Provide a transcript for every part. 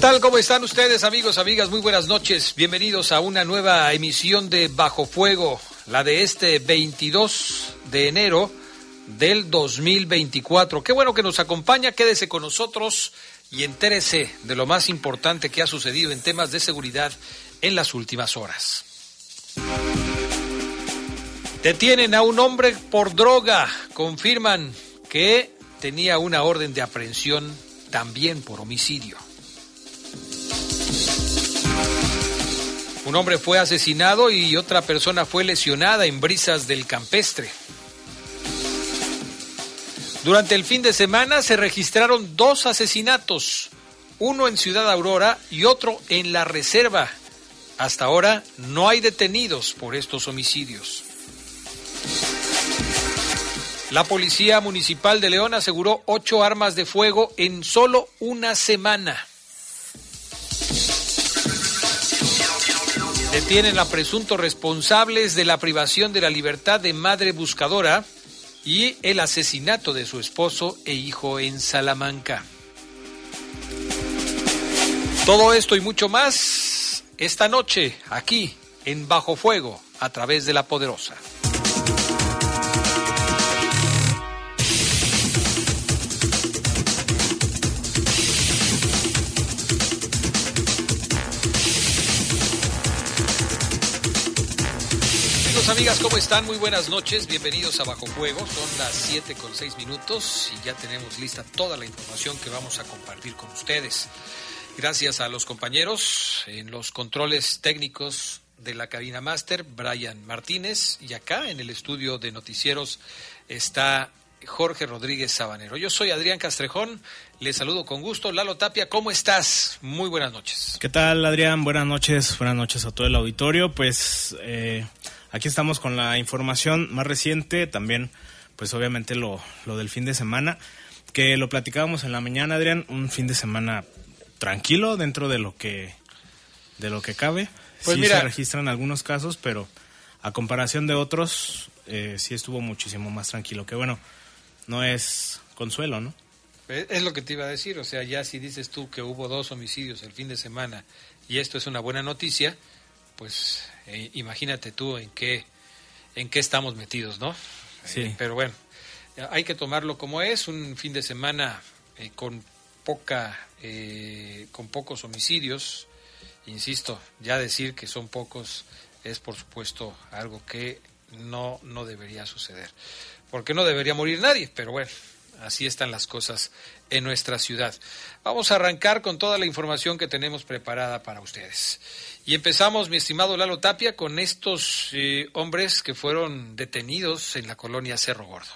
Tal? ¿Cómo están ustedes, amigos, amigas? Muy buenas noches. Bienvenidos a una nueva emisión de Bajo Fuego, la de este 22 de enero del 2024. Qué bueno que nos acompaña. Quédese con nosotros y entérese de lo más importante que ha sucedido en temas de seguridad en las últimas horas. Detienen a un hombre por droga. Confirman que tenía una orden de aprehensión también por homicidio. Un hombre fue asesinado y otra persona fue lesionada en brisas del campestre. Durante el fin de semana se registraron dos asesinatos, uno en Ciudad Aurora y otro en la Reserva. Hasta ahora no hay detenidos por estos homicidios. La Policía Municipal de León aseguró ocho armas de fuego en solo una semana. Detienen a presuntos responsables de la privación de la libertad de madre buscadora y el asesinato de su esposo e hijo en Salamanca. Todo esto y mucho más esta noche aquí en Bajo Fuego a través de la Poderosa. Amigas, ¿cómo están? Muy buenas noches, bienvenidos a Bajo Fuego. Son las 7 con 6 minutos y ya tenemos lista toda la información que vamos a compartir con ustedes. Gracias a los compañeros en los controles técnicos de la cabina máster, Brian Martínez, y acá en el estudio de noticieros está Jorge Rodríguez Sabanero. Yo soy Adrián Castrejón, les saludo con gusto. Lalo Tapia, ¿cómo estás? Muy buenas noches. ¿Qué tal, Adrián? Buenas noches, buenas noches a todo el auditorio. Pues eh, Aquí estamos con la información más reciente, también pues obviamente lo, lo del fin de semana, que lo platicábamos en la mañana, Adrián, un fin de semana tranquilo dentro de lo que de lo que cabe. Pues sí se registran algunos casos, pero a comparación de otros, eh, sí estuvo muchísimo más tranquilo. Que bueno, no es consuelo, ¿no? Es lo que te iba a decir, o sea, ya si dices tú que hubo dos homicidios el fin de semana y esto es una buena noticia, pues eh, imagínate tú en qué, en qué estamos metidos, ¿no? Sí. Eh, pero bueno, hay que tomarlo como es, un fin de semana eh, con poca, con pocos homicidios. Insisto, ya decir que son pocos es por supuesto algo que no, no debería suceder. Porque no debería morir nadie, pero bueno, así están las cosas en nuestra ciudad. Vamos a arrancar con toda la información que tenemos preparada para ustedes. Y empezamos, mi estimado Lalo Tapia, con estos eh, hombres que fueron detenidos en la colonia Cerro Gordo.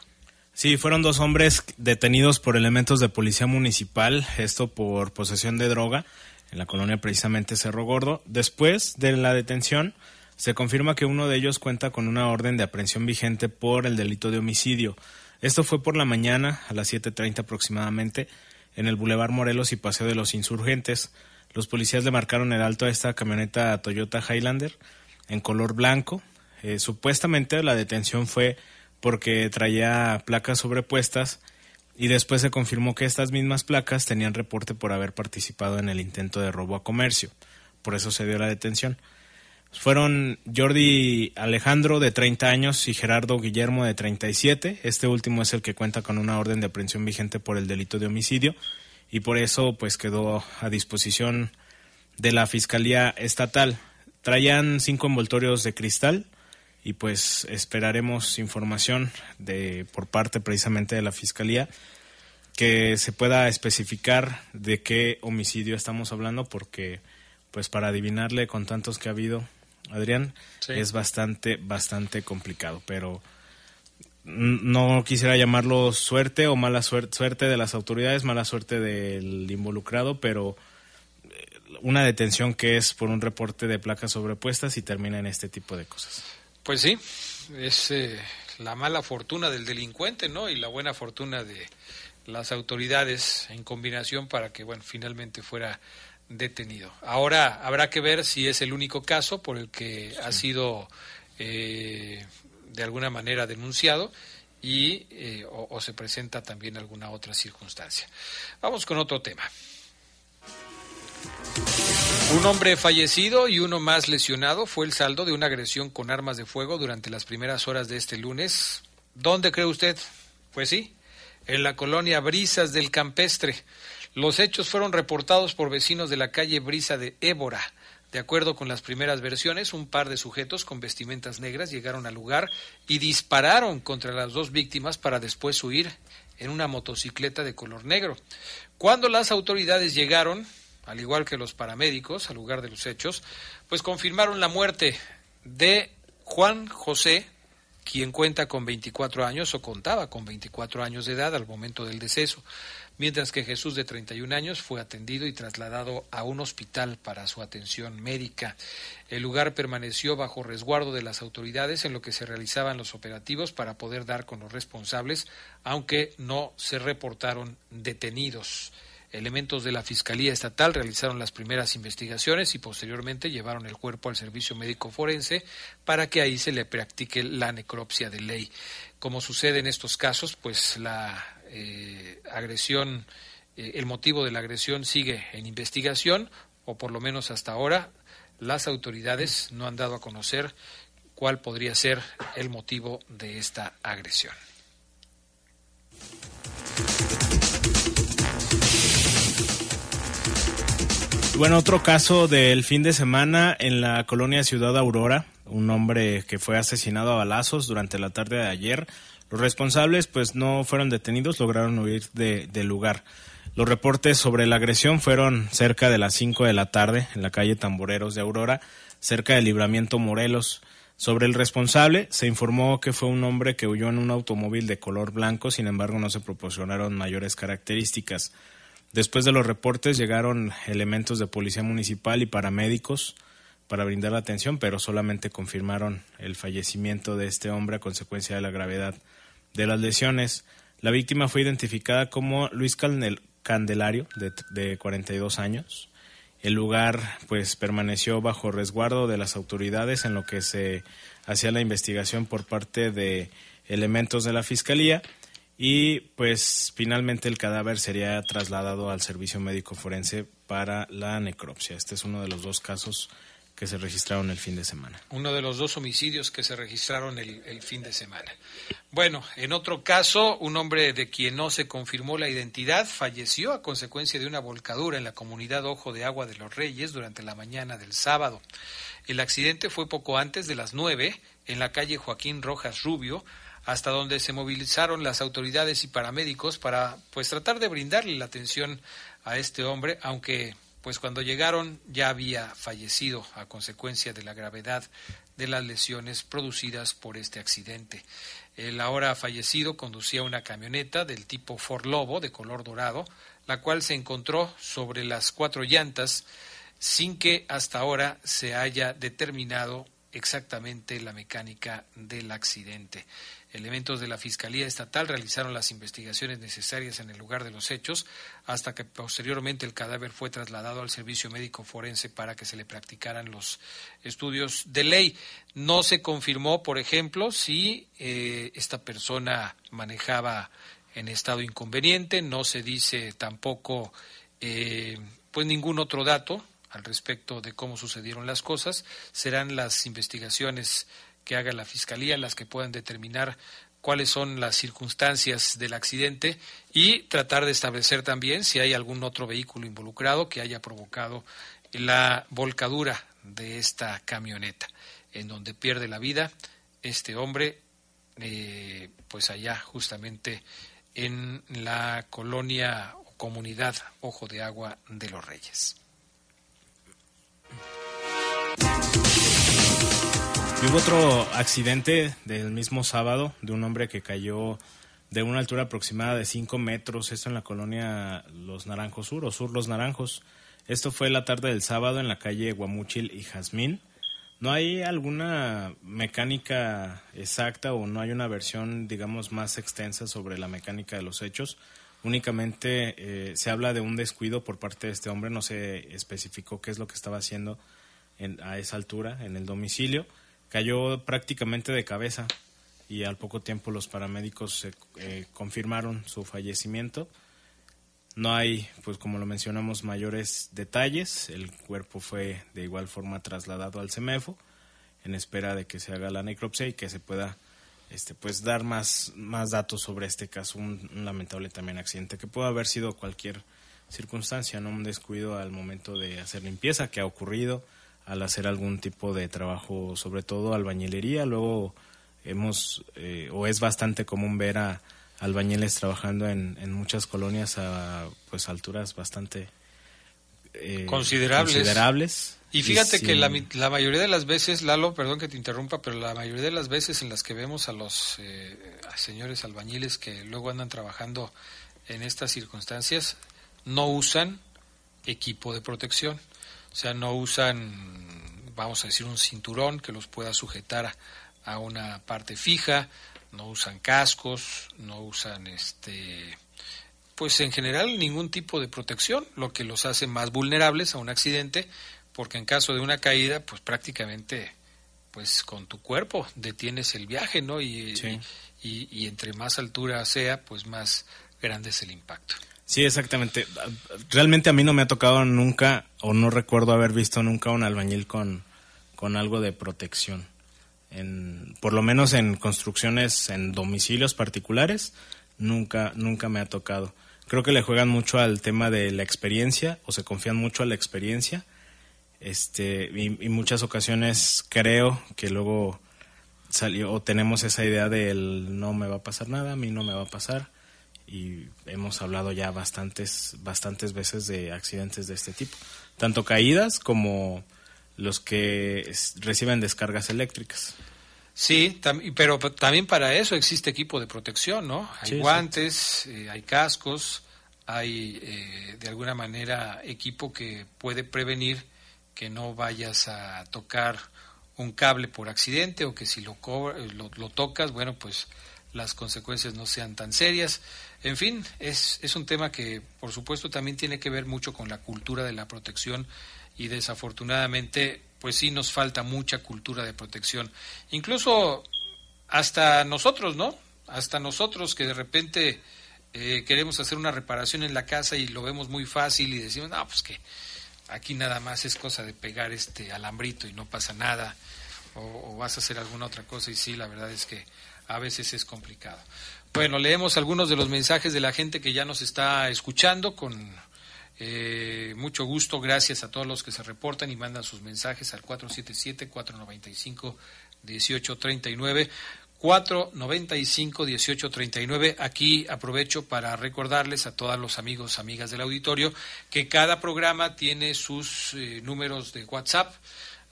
Sí, fueron dos hombres detenidos por elementos de policía municipal, esto por posesión de droga, en la colonia precisamente Cerro Gordo. Después de la detención, se confirma que uno de ellos cuenta con una orden de aprehensión vigente por el delito de homicidio. Esto fue por la mañana, a las 7.30 aproximadamente, en el Boulevard Morelos y Paseo de los Insurgentes. Los policías le marcaron el alto a esta camioneta Toyota Highlander en color blanco. Eh, supuestamente la detención fue porque traía placas sobrepuestas y después se confirmó que estas mismas placas tenían reporte por haber participado en el intento de robo a comercio. por eso se dio la detención. Fueron Jordi Alejandro de 30 años y Gerardo Guillermo de 37. Este último es el que cuenta con una orden de aprehensión vigente por el delito de homicidio y por eso pues quedó a disposición de la Fiscalía Estatal. Traían cinco envoltorios de cristal y pues esperaremos información de por parte precisamente de la Fiscalía que se pueda especificar de qué homicidio estamos hablando porque pues para adivinarle con tantos que ha habido Adrián es bastante bastante complicado pero no quisiera llamarlo suerte o mala suerte, suerte de las autoridades mala suerte del involucrado pero eh, una detención que es por un reporte de placas sobrepuestas y termina en este tipo de cosas. Pues sí es eh, la mala fortuna del delincuente no y la buena fortuna de las autoridades en combinación para que, bueno, finalmente fuera detenido. Ahora habrá que ver si es el único caso por el que ha sido eh, de alguna manera denunciado y eh, o, se presenta también alguna otra circunstancia. Vamos con otro tema. Un hombre fallecido y uno más lesionado fue el saldo de una agresión con armas de fuego durante las primeras horas de este lunes. ¿Dónde cree usted? Pues sí, en la colonia Brisas del Campestre. Los hechos fueron reportados por vecinos de la calle Brisa de Évora. De acuerdo con las primeras versiones, un par de sujetos con vestimentas negras llegaron al lugar y dispararon contra las dos víctimas para después huir en una motocicleta de color negro. Cuando las autoridades llegaron, al igual que los paramédicos, al lugar de los hechos, pues confirmaron la muerte de Juan José quien cuenta con 24 años o contaba con 24 años de edad al momento del deceso, mientras que Jesús de 31 años fue atendido y trasladado a un hospital para su atención médica. El lugar permaneció bajo resguardo de las autoridades en lo que se realizaban los operativos para poder dar con los responsables, aunque no se reportaron detenidos. Elementos de la Fiscalía Estatal realizaron las primeras investigaciones y posteriormente llevaron el cuerpo al servicio médico forense para que ahí se le practique la necropsia de ley. Como sucede en estos casos, pues la eh, agresión, eh, el motivo de la agresión sigue en investigación, o por lo menos hasta ahora las autoridades no han dado a conocer cuál podría ser el motivo de esta agresión. Bueno, otro caso del fin de semana en la colonia Ciudad Aurora, un hombre que fue asesinado a balazos durante la tarde de ayer. Los responsables pues no fueron detenidos, lograron huir del lugar. Los reportes sobre la agresión fueron cerca de las 5 de la tarde en la calle Tamboreros de Aurora, cerca del libramiento Morelos. Sobre el responsable se informó que fue un hombre que huyó en un automóvil de color blanco, sin embargo no se proporcionaron mayores características. Después de los reportes llegaron elementos de policía municipal y paramédicos para brindar la atención, pero solamente confirmaron el fallecimiento de este hombre a consecuencia de la gravedad de las lesiones. La víctima fue identificada como Luis Candelario, de, de 42 años. El lugar pues permaneció bajo resguardo de las autoridades en lo que se hacía la investigación por parte de elementos de la fiscalía y pues finalmente el cadáver sería trasladado al servicio médico forense para la necropsia. Este es uno de los dos casos que se registraron el fin de semana. Uno de los dos homicidios que se registraron el, el, fin de semana. Bueno, en otro caso, un hombre de quien no se confirmó la identidad falleció a consecuencia de una volcadura en la comunidad Ojo de Agua de los Reyes durante la mañana del sábado. El accidente fue poco antes de las nueve en la calle Joaquín Rojas Rubio, hasta donde se movilizaron las autoridades y paramédicos para pues tratar de brindarle la atención a este hombre, aunque pues cuando llegaron ya había fallecido a consecuencia de la gravedad de las lesiones producidas por este accidente. El ahora fallecido conducía una camioneta del tipo Ford Lobo de color dorado, la cual se encontró sobre las cuatro llantas sin que hasta ahora se haya determinado exactamente la mecánica del accidente. Elementos de la Fiscalía Estatal realizaron las investigaciones necesarias en el lugar de los hechos hasta que posteriormente el cadáver fue trasladado al servicio médico forense para que se le practicaran los estudios de ley. No se confirmó, por ejemplo, si eh, esta persona manejaba en estado inconveniente, no se dice tampoco eh, pues ningún otro dato al respecto de cómo sucedieron las cosas. Serán las investigaciones que haga la Fiscalía las que puedan determinar cuáles son las circunstancias del accidente y tratar de establecer también si hay algún otro vehículo involucrado que haya provocado la volcadura de esta camioneta, en donde pierde la vida este hombre, eh, pues allá justamente en la colonia o comunidad Ojo de Agua de los Reyes. Hubo otro accidente del mismo sábado de un hombre que cayó de una altura aproximada de 5 metros, esto en la colonia Los Naranjos Sur o Sur Los Naranjos. Esto fue la tarde del sábado en la calle Guamuchil y Jazmín. ¿No hay alguna mecánica exacta o no hay una versión, digamos, más extensa sobre la mecánica de los hechos? Únicamente eh, se habla de un descuido por parte de este hombre, no se especificó qué es lo que estaba haciendo a esa altura en el domicilio cayó prácticamente de cabeza y al poco tiempo los paramédicos eh, confirmaron su fallecimiento. No hay, pues como lo mencionamos, mayores detalles. El cuerpo fue de igual forma trasladado al CEMEFO en espera de que se haga la necropsia y que se pueda este, pues dar más, más datos sobre este caso, un, un lamentable también accidente que puede haber sido cualquier circunstancia, no un descuido al momento de hacer limpieza que ha ocurrido, al hacer algún tipo de trabajo, sobre todo albañilería. Luego hemos, eh, o es bastante común ver a albañiles trabajando en, en muchas colonias a pues alturas bastante eh, considerables. Y fíjate que la, la, mayoría de las veces, Lalo, perdón que te interrumpa, pero la mayoría de las veces en las que vemos a los eh, señores albañiles que luego andan trabajando en estas circunstancias, no usan equipo de protección. O sea, no usan, vamos a decir, un cinturón que los pueda sujetar a una parte fija, no usan cascos, no usan este pues en general ningún tipo de protección, lo que los hace más vulnerables a un accidente, porque en caso de una caída, pues prácticamente pues con tu cuerpo detienes el viaje, ¿no? y, y entre más altura sea, pues más grande es el impacto. Sí, exactamente. Realmente a mí no me ha tocado nunca, o no recuerdo haber visto nunca un albañil con, con algo de protección. En, por lo menos en construcciones en domicilios particulares, nunca, nunca me ha tocado. Creo que le juegan mucho al tema de la experiencia, o se confían mucho a la experiencia. Este, y, y muchas ocasiones creo que luego salió, o tenemos esa idea del no me va a pasar nada, a mí no me va a pasar y hemos hablado ya bastantes, bastantes veces de accidentes de este tipo, tanto caídas como los que reciben descargas eléctricas. Sí, pero también para eso existe equipo de protección, ¿no? Hay guantes, eh, hay cascos, hay eh, de alguna manera equipo que puede prevenir que no vayas a tocar un cable por accidente o que si lo, lo, lo tocas, bueno, pues las consecuencias no sean tan serias. En fin, es, es un tema que por supuesto también tiene que ver mucho con la cultura de la protección y desafortunadamente pues sí nos falta mucha cultura de protección. Incluso hasta nosotros, ¿no? Hasta nosotros que de repente eh, queremos hacer una reparación en la casa y lo vemos muy fácil y decimos, no, pues que aquí nada más es cosa de pegar este alambrito y no pasa nada, o, o vas a hacer alguna otra cosa y sí, la verdad es que a veces es complicado. Bueno, leemos algunos de los mensajes de la gente que ya nos está escuchando con eh, mucho gusto. Gracias a todos los que se reportan y mandan sus mensajes al 477-495-1839. 495-1839. Aquí aprovecho para recordarles a todos los amigos, amigas del auditorio, que cada programa tiene sus eh, números de WhatsApp.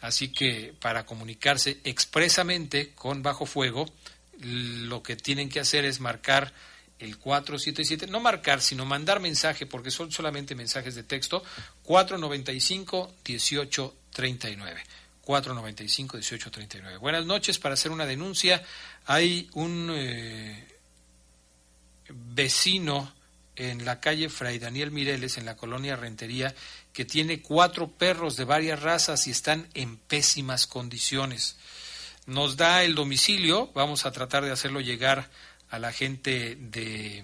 Así que para comunicarse expresamente con Bajo Fuego, lo que tienen que hacer es marcar el 477, no marcar, sino mandar mensaje, porque son solamente mensajes de texto, 495-1839. 495-1839. Buenas noches, para hacer una denuncia, hay un eh, vecino en la calle Fray Daniel Mireles, en la colonia Rentería, que tiene cuatro perros de varias razas y están en pésimas condiciones nos da el domicilio, vamos a tratar de hacerlo llegar a la gente de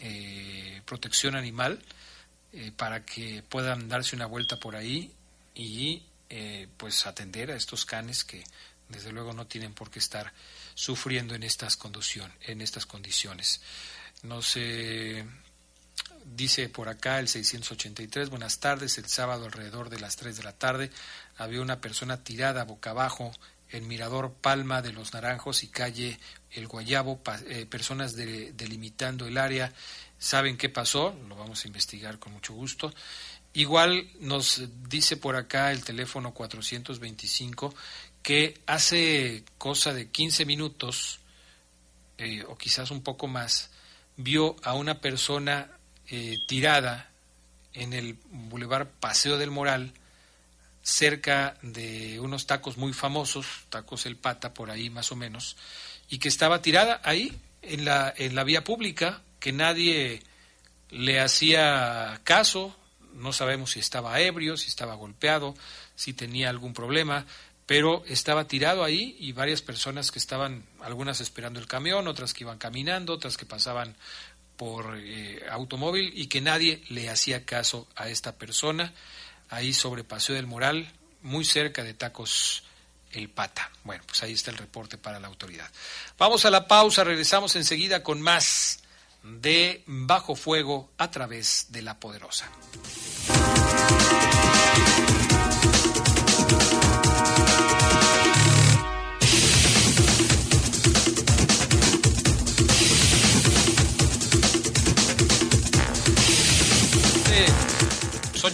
eh, protección animal eh, para que puedan darse una vuelta por ahí y eh, pues atender a estos canes que desde luego no tienen por qué estar sufriendo en estas, condición, en estas condiciones. No sé, dice por acá el 683, buenas tardes, el sábado alrededor de las 3 de la tarde había una persona tirada boca abajo en Mirador Palma de los Naranjos y calle El Guayabo, eh, personas delimitando el área. ¿Saben qué pasó? Lo vamos a investigar con mucho gusto. Igual nos dice por acá el teléfono 425 que hace cosa de 15 minutos, eh, o quizás un poco más, vio a una persona eh, tirada en el Boulevard Paseo del Moral, cerca de unos tacos muy famosos, tacos El Pata, por ahí más o menos, y que estaba tirada ahí, en la, en la vía pública, que nadie le hacía caso, no sabemos si estaba ebrio, si estaba golpeado, si tenía algún problema, pero estaba tirado ahí y varias personas que estaban, algunas esperando el camión, otras que iban caminando, otras que pasaban por eh, automóvil y que nadie le hacía caso a esta persona ahí sobre Paseo del Moral, muy cerca de Tacos El Pata. Bueno, pues ahí está el reporte para la autoridad. Vamos a la pausa, regresamos enseguida con más de Bajo Fuego a través de La Poderosa.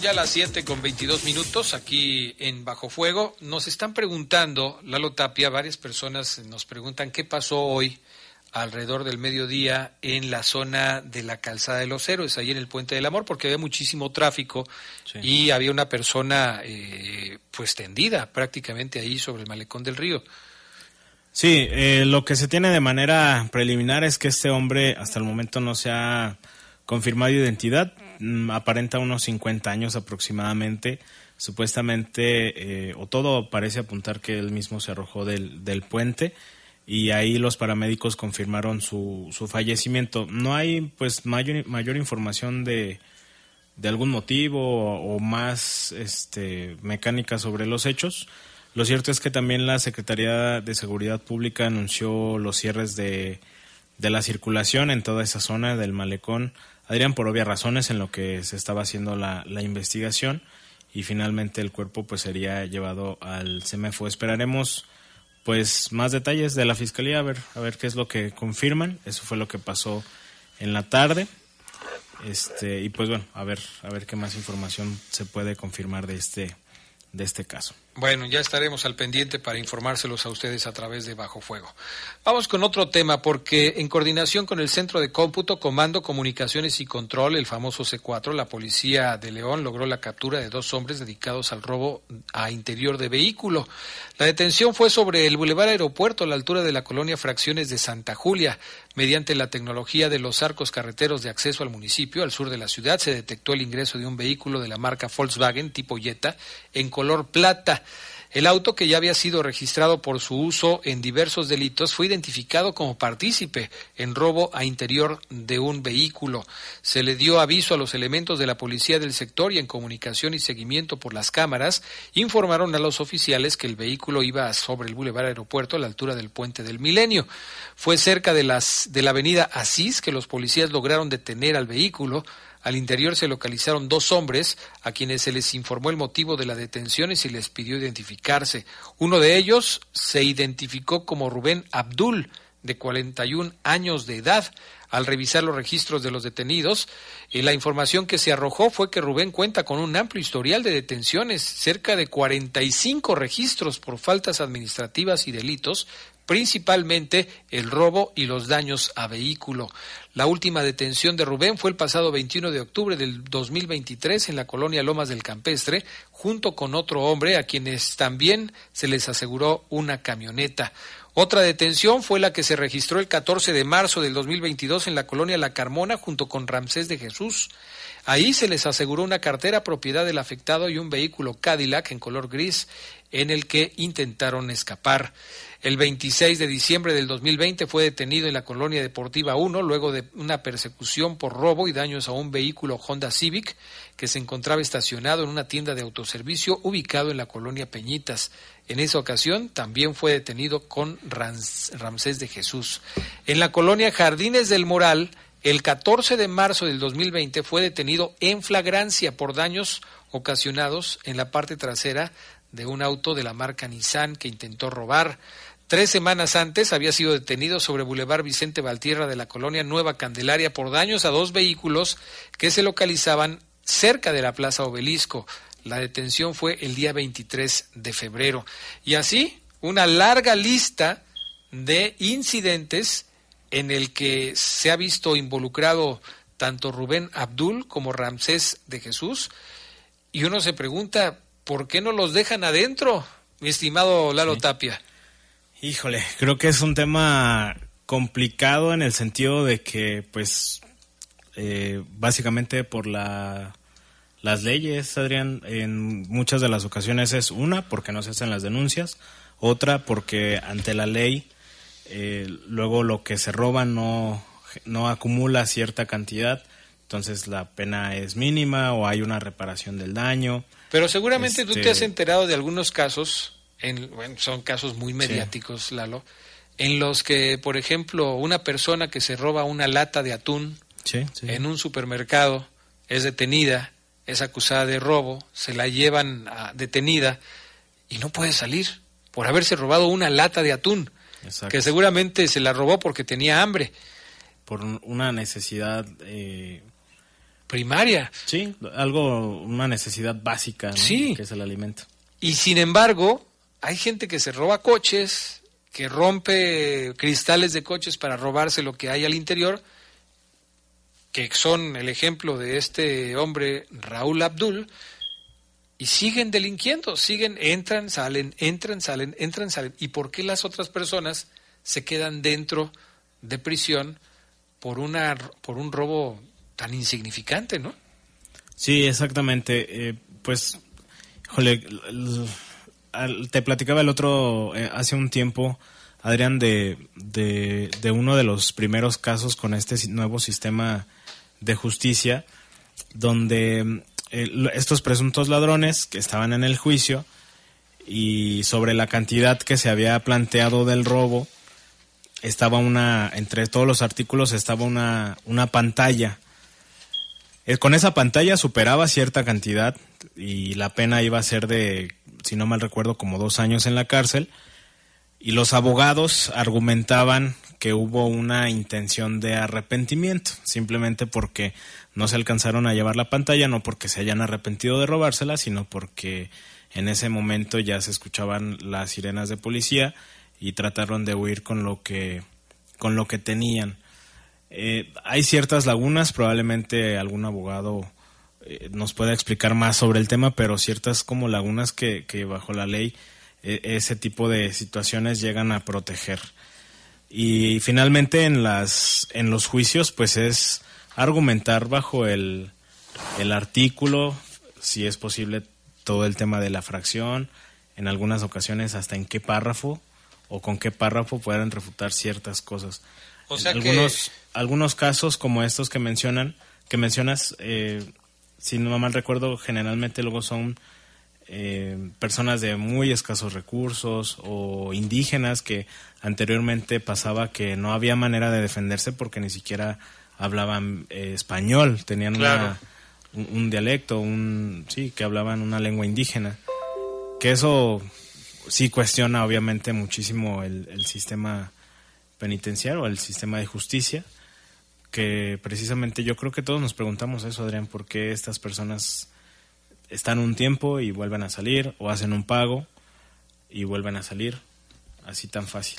Ya las 7 con 22 minutos aquí en Bajo Fuego. Nos están preguntando, Lalo Tapia, varias personas nos preguntan qué pasó hoy alrededor del mediodía en la zona de la calzada de los héroes, ahí en el Puente del Amor, porque había muchísimo tráfico y había una persona eh, pues tendida prácticamente ahí sobre el malecón del río. Sí, eh, lo que se tiene de manera preliminar es que este hombre hasta el momento no se ha confirmado identidad, aparenta unos 50 años aproximadamente. Supuestamente, eh, o todo parece apuntar que él mismo se arrojó del, del puente y ahí los paramédicos confirmaron su, su fallecimiento. No hay pues mayor, mayor información de, de algún motivo o, más este, mecánica sobre los hechos. Lo cierto es que también la Secretaría de Seguridad Pública anunció los cierres de, de la circulación en toda esa zona del malecón Adrián por obvias razones en lo que se estaba haciendo la, investigación y finalmente el cuerpo pues sería llevado al CEMEFO. Esperaremos pues más detalles de la fiscalía a ver a ver qué es lo que confirman. Eso fue lo que pasó en la tarde. Este y pues bueno, a ver a ver qué más información se puede confirmar de este de este caso. Bueno, ya estaremos al pendiente para informárselos a ustedes a través de Bajo Fuego. Vamos con otro tema, porque en coordinación con el Centro de Cómputo, Comando, Comunicaciones y Control, el famoso C4, la Policía de León logró la captura de dos hombres dedicados al robo a interior de vehículo. La detención fue sobre el Boulevard Aeropuerto, a la altura de la colonia Fracciones de Santa Julia. Mediante la tecnología de los arcos carreteros de acceso al municipio, al sur de la ciudad, se detectó el ingreso de un vehículo de la marca Volkswagen tipo Jetta en color plata. El auto, que ya había sido registrado por su uso en diversos delitos, fue identificado como partícipe en robo a interior de un vehículo. Se le dio aviso a los elementos de la policía del sector y en comunicación y seguimiento por las cámaras informaron a los oficiales que el vehículo iba sobre el Boulevard Aeropuerto a la altura del Puente del Milenio. Fue cerca de, las, de la avenida Asís que los policías lograron detener al vehículo al interior se localizaron dos hombres a quienes se les informó el motivo de la detención y se les pidió identificarse. Uno de ellos se identificó como Rubén Abdul, de 41 años de edad. Al revisar los registros de los detenidos, eh, la información que se arrojó fue que Rubén cuenta con un amplio historial de detenciones, cerca de 45 registros por faltas administrativas y delitos, principalmente el robo y los daños a vehículo. La última detención de Rubén fue el pasado 21 de octubre del 2023 en la colonia Lomas del Campestre, junto con otro hombre a quienes también se les aseguró una camioneta. Otra detención fue la que se registró el 14 de marzo del 2022 en la colonia La Carmona junto con Ramsés de Jesús. Ahí se les aseguró una cartera propiedad del afectado y un vehículo Cadillac en color gris en el que intentaron escapar. El 26 de diciembre del 2020 fue detenido en la colonia deportiva 1 luego de una persecución por robo y daños a un vehículo Honda Civic que se encontraba estacionado en una tienda de autoservicio ubicado en la colonia Peñitas. En esa ocasión también fue detenido con Ramsés de Jesús. En la colonia Jardines del Moral, el 14 de marzo del 2020 fue detenido en flagrancia por daños ocasionados en la parte trasera de un auto de la marca Nissan que intentó robar. Tres semanas antes había sido detenido sobre Boulevard Vicente Valtierra de la colonia Nueva Candelaria por daños a dos vehículos que se localizaban cerca de la Plaza Obelisco. La detención fue el día 23 de febrero. Y así, una larga lista de incidentes en el que se ha visto involucrado tanto Rubén Abdul como Ramsés de Jesús. Y uno se pregunta, ¿por qué no los dejan adentro, mi estimado Lalo Tapia? Híjole, creo que es un tema complicado en el sentido de que, pues, eh, básicamente por la, las leyes, Adrián, en muchas de las ocasiones es una, porque no se hacen las denuncias, otra, porque ante la ley, eh, luego lo que se roba no, no acumula cierta cantidad, entonces la pena es mínima o hay una reparación del daño. Pero seguramente tú te has este, enterado de algunos casos, en, son casos muy mediáticos, Lalo, en los que, por ejemplo, una persona que se roba una lata de atún en un supermercado es detenida, es acusada de robo, se la llevan detenida y no puede salir por haberse robado una lata de atún, que seguramente se la robó porque tenía hambre. Por una necesidad eh, primaria. Sí, algo, una necesidad básica, sí. que es el alimento. Y sin embargo, hay gente que se roba coches, que rompe cristales de coches para robarse lo que hay al interior, que son el ejemplo de este hombre Raúl Abdul, y siguen delinquiendo, siguen, entran, salen, entran, salen, entran, salen. ¿Y por qué las otras personas se quedan dentro de prisión por, una, por un robo tan insignificante, ¿no? Sí, exactamente. Eh, pues, jole, te platicaba el otro, eh, hace un tiempo, Adrián, de, de, uno de los primeros casos con este nuevo sistema de justicia, donde eh, estos presuntos ladrones que estaban en el juicio y sobre la cantidad que se había planteado del robo, estaba una, entre todos los artículos estaba una, una pantalla eh, con esa pantalla superaba cierta cantidad y la pena iba a ser de, si no mal recuerdo, como dos años en la cárcel. Y los abogados argumentaban que hubo una intención de arrepentimiento, simplemente porque no se alcanzaron a llevar la pantalla, no porque se hayan arrepentido de robársela, sino porque en ese momento ya se escuchaban las sirenas de policía y trataron de huir con lo que con lo que tenían. Eh, hay ciertas lagunas, probablemente algún abogado eh, nos pueda explicar más sobre el tema, pero ciertas como lagunas que, bajo la ley e, ese tipo de situaciones llegan a proteger. Y finalmente en, las, en los juicios pues es argumentar bajo el, el artículo, si es posible, todo el tema de la fracción, en algunas ocasiones hasta en qué párrafo o con qué párrafo puedan refutar ciertas cosas. O sea algunos, algunos casos como estos que mencionan, que mencionas, eh, si no mal recuerdo, generalmente luego son eh, personas de muy escasos recursos o indígenas que anteriormente pasaba que no había manera de defenderse porque ni siquiera hablaban eh, español, tenían un, dialecto, un sí, que hablaban una lengua indígena. Que eso sí cuestiona obviamente muchísimo el, el sistema penitenciario, el sistema de justicia, que precisamente yo creo que todos nos preguntamos eso, Adrián, por qué estas personas están un tiempo y vuelven a salir, o hacen un pago y vuelven a salir, así tan fácil.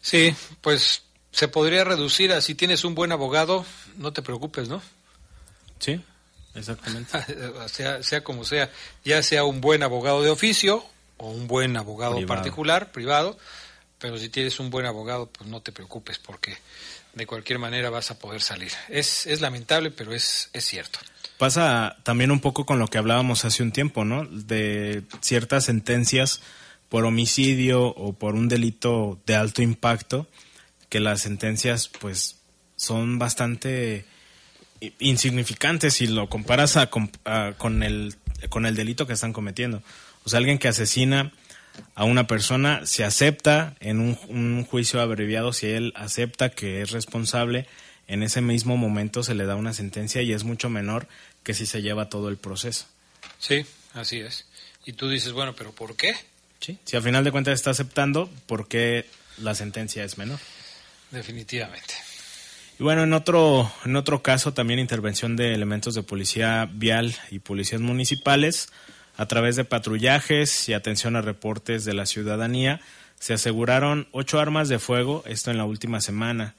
Sí, pues se podría reducir a si tienes un buen abogado, no te preocupes, ¿no? Sí, exactamente. sea, sea como sea, ya sea un buen abogado de oficio o un buen abogado particular, privado, pero si tienes un buen abogado, pues no te preocupes porque de cualquier manera vas a poder salir. Es, es lamentable, pero es, es cierto. Pasa también un poco con lo que hablábamos hace un tiempo, ¿no? De ciertas sentencias por homicidio o por un delito de alto impacto, que las sentencias pues son bastante insignificantes si lo comparas con, el, con el delito que están cometiendo. O sea, alguien que asesina a una persona se acepta en un, un, juicio abreviado, si él acepta que es responsable, en ese mismo momento se le da una sentencia y es mucho menor que si se lleva todo el proceso. Sí, así es. Y tú dices, bueno, pero ¿por qué? Sí, si al final de cuentas está aceptando, ¿por qué la sentencia es menor? Definitivamente. Y bueno, en otro, en otro caso también intervención de elementos de policía vial y policías municipales a través de patrullajes y atención a reportes de la ciudadanía se aseguraron ocho armas de fuego, esto en la última semana.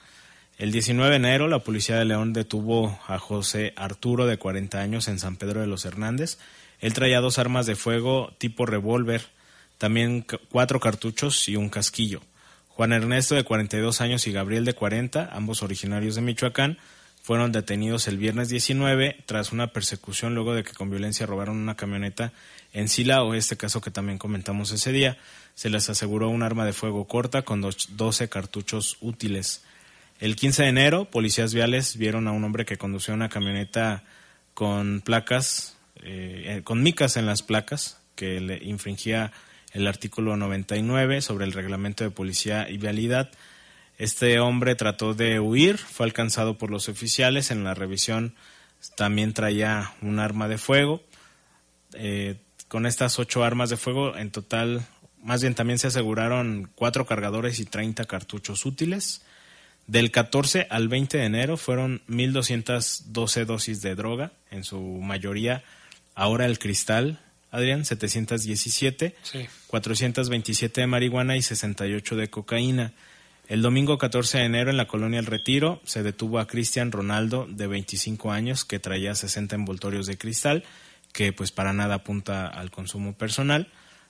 El 19 de enero la policía de León detuvo a José Arturo de 40 años en San Pedro de los Hernández. Él traía dos armas de fuego tipo revólver, también cuatro cartuchos y un casquillo. Juan Ernesto de 42 años y Gabriel de 40, ambos originarios de Michoacán, fueron detenidos el viernes 19 tras una persecución luego de que con violencia robaron una camioneta en Silao, este caso que también comentamos ese día. Se les aseguró un arma de fuego corta con 12 cartuchos útiles. El 15 de enero, policías viales vieron a un hombre que conducía una camioneta con placas, eh, con micas en las placas, que le infringía el artículo 99 sobre el reglamento de policía y vialidad. Este hombre trató de huir, fue alcanzado por los oficiales. En la revisión también traía un arma de fuego. Eh, con estas ocho armas de fuego, en total, más bien también se aseguraron cuatro cargadores y 30 cartuchos útiles. Del 14 al 20 de enero fueron 1.212 dosis de droga, en su mayoría ahora el cristal, Adrián, 717, 427 de marihuana y 68 de cocaína. El domingo 14 de enero en la colonia El Retiro se detuvo a Cristian Ronaldo de 25 años que traía 60 envoltorios de cristal que pues para nada apunta al consumo personal.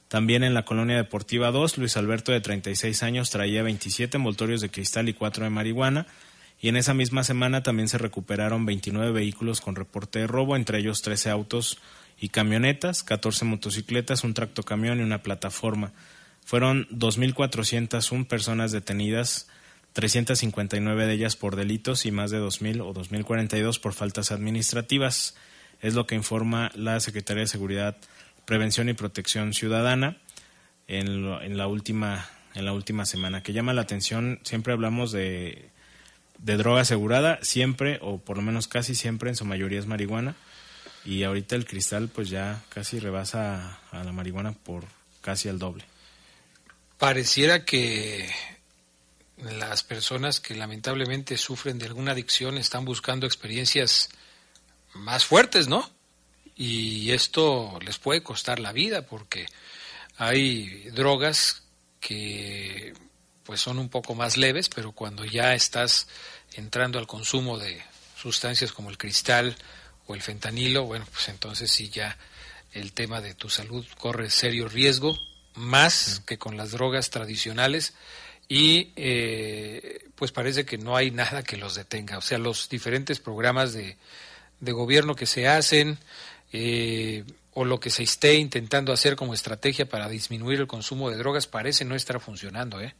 También en la colonia deportiva 2, Luis Alberto de 36 años traía 27 envoltorios de cristal y 4 de marihuana. Y en esa misma semana también se recuperaron 29 vehículos con reporte de robo, entre ellos 13 autos y camionetas, 14 motocicletas, un tractocamión y una plataforma. Fueron 2.401 personas detenidas, 359 de ellas por delitos y más de 2.000 o 2.042 por faltas administrativas. Es lo que informa la Secretaría de Seguridad, Prevención y Protección Ciudadana en, en, la, última, en la última semana. Que llama la atención, siempre hablamos de, de droga asegurada, siempre, o por lo menos casi siempre, en su mayoría es marihuana y ahorita el cristal pues ya casi rebasa a la marihuana por casi el doble. Pareciera que las personas que lamentablemente sufren de alguna adicción están buscando experiencias más fuertes, ¿no? Y esto les puede costar la vida porque hay drogas que pues son un poco más leves, pero cuando ya estás entrando al consumo de sustancias como el cristal o el fentanilo, bueno, pues entonces sí ya el tema de tu salud corre serio riesgo, más que con las drogas tradicionales, y eh, pues parece que no hay nada que los detenga. O sea, los diferentes programas de, de gobierno que se hacen, eh, o lo que se esté intentando hacer como estrategia para disminuir el consumo de drogas, parece no estar funcionando, ¿eh?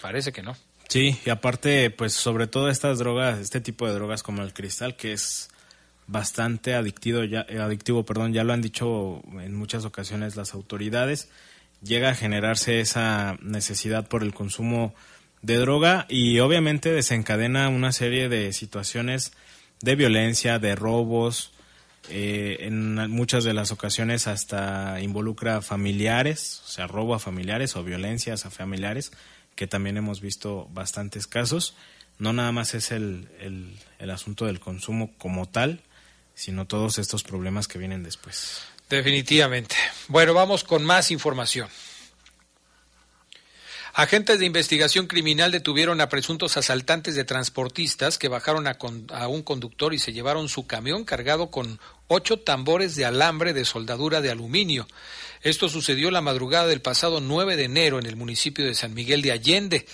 Parece que no. Sí, y aparte, pues sobre todo estas drogas, este tipo de drogas como el cristal, que es bastante adictivo ya, eh, adictivo, perdón, ya lo han dicho en muchas ocasiones las autoridades, llega a generarse esa necesidad por el consumo de droga y obviamente desencadena una serie de situaciones de violencia, de robos, eh, en muchas de las ocasiones hasta involucra familiares, o sea, robo a familiares o violencias a familiares, que también hemos visto bastantes casos. No nada más es el, el asunto del consumo como tal, sino todos estos problemas que vienen después. Definitivamente. Bueno, vamos con más información. Agentes de investigación criminal detuvieron a presuntos asaltantes de transportistas que bajaron a, a, un conductor y se llevaron su camión cargado con ocho tambores de alambre de soldadura de aluminio. Esto sucedió la madrugada del pasado 9 de enero en el municipio de San Miguel de Allende.